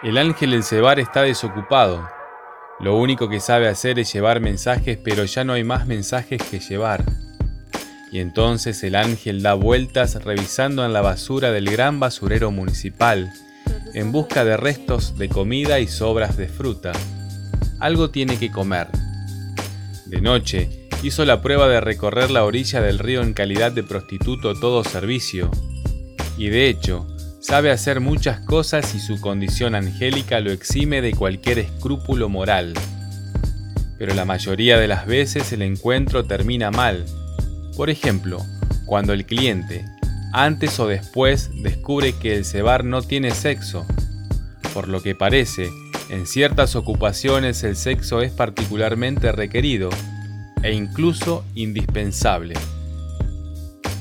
El ángel El Cebar está desocupado. Lo único que sabe hacer es llevar mensajes, pero ya no hay más mensajes que llevar. Y entonces el ángel da vueltas revisando en la basura del gran basurero municipal, en busca de restos de comida y sobras de fruta. Algo tiene que comer. De noche, hizo la prueba de recorrer la orilla del río en calidad de prostituto todo servicio. Y de hecho, Sabe hacer muchas cosas y su condición angélica lo exime de cualquier escrúpulo moral. Pero la mayoría de las veces el encuentro termina mal. Por ejemplo, cuando el cliente, antes o después, descubre que el cebar no tiene sexo. Por lo que parece, en ciertas ocupaciones el sexo es particularmente requerido e incluso indispensable.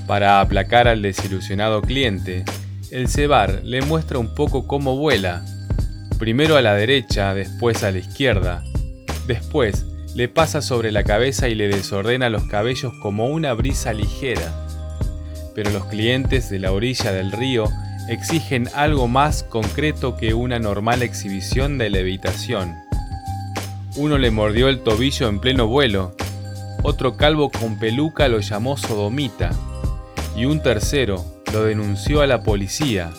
Para aplacar al desilusionado cliente, el cebar le muestra un poco cómo vuela, primero a la derecha, después a la izquierda, después le pasa sobre la cabeza y le desordena los cabellos como una brisa ligera. Pero los clientes de la orilla del río exigen algo más concreto que una normal exhibición de levitación. Uno le mordió el tobillo en pleno vuelo, otro calvo con peluca lo llamó sodomita, y un tercero, lo denunció a la policía,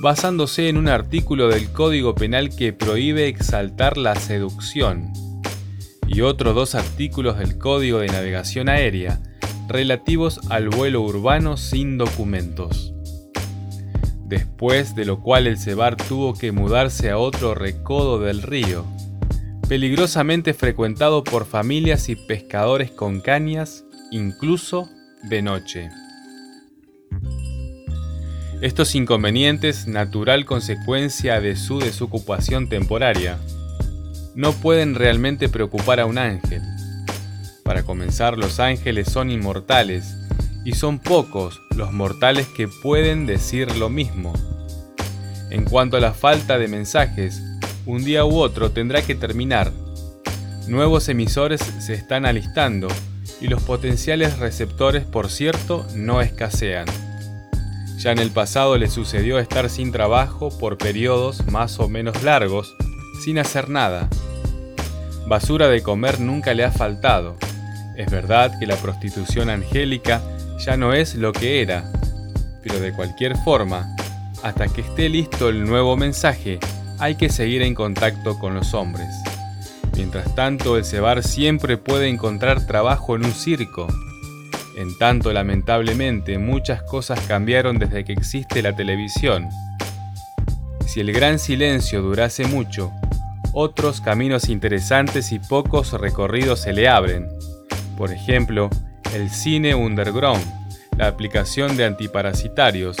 basándose en un artículo del Código Penal que prohíbe exaltar la seducción, y otros dos artículos del Código de Navegación Aérea relativos al vuelo urbano sin documentos. Después de lo cual el Cebar tuvo que mudarse a otro recodo del río, peligrosamente frecuentado por familias y pescadores con cañas, incluso de noche. Estos inconvenientes, natural consecuencia de su desocupación temporaria, no pueden realmente preocupar a un ángel. Para comenzar, los ángeles son inmortales y son pocos los mortales que pueden decir lo mismo. En cuanto a la falta de mensajes, un día u otro tendrá que terminar. Nuevos emisores se están alistando y los potenciales receptores, por cierto, no escasean. Ya en el pasado le sucedió estar sin trabajo por periodos más o menos largos, sin hacer nada. Basura de comer nunca le ha faltado. Es verdad que la prostitución angélica ya no es lo que era, pero de cualquier forma, hasta que esté listo el nuevo mensaje, hay que seguir en contacto con los hombres. Mientras tanto, el cebar siempre puede encontrar trabajo en un circo, en tanto, lamentablemente, muchas cosas cambiaron desde que existe la televisión. Si el gran silencio durase mucho, otros caminos interesantes y pocos recorridos se le abren. Por ejemplo, el cine underground, la aplicación de antiparasitarios,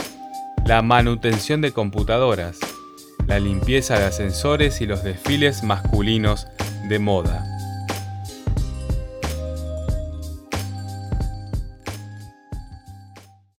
la manutención de computadoras, la limpieza de ascensores y los desfiles masculinos de moda.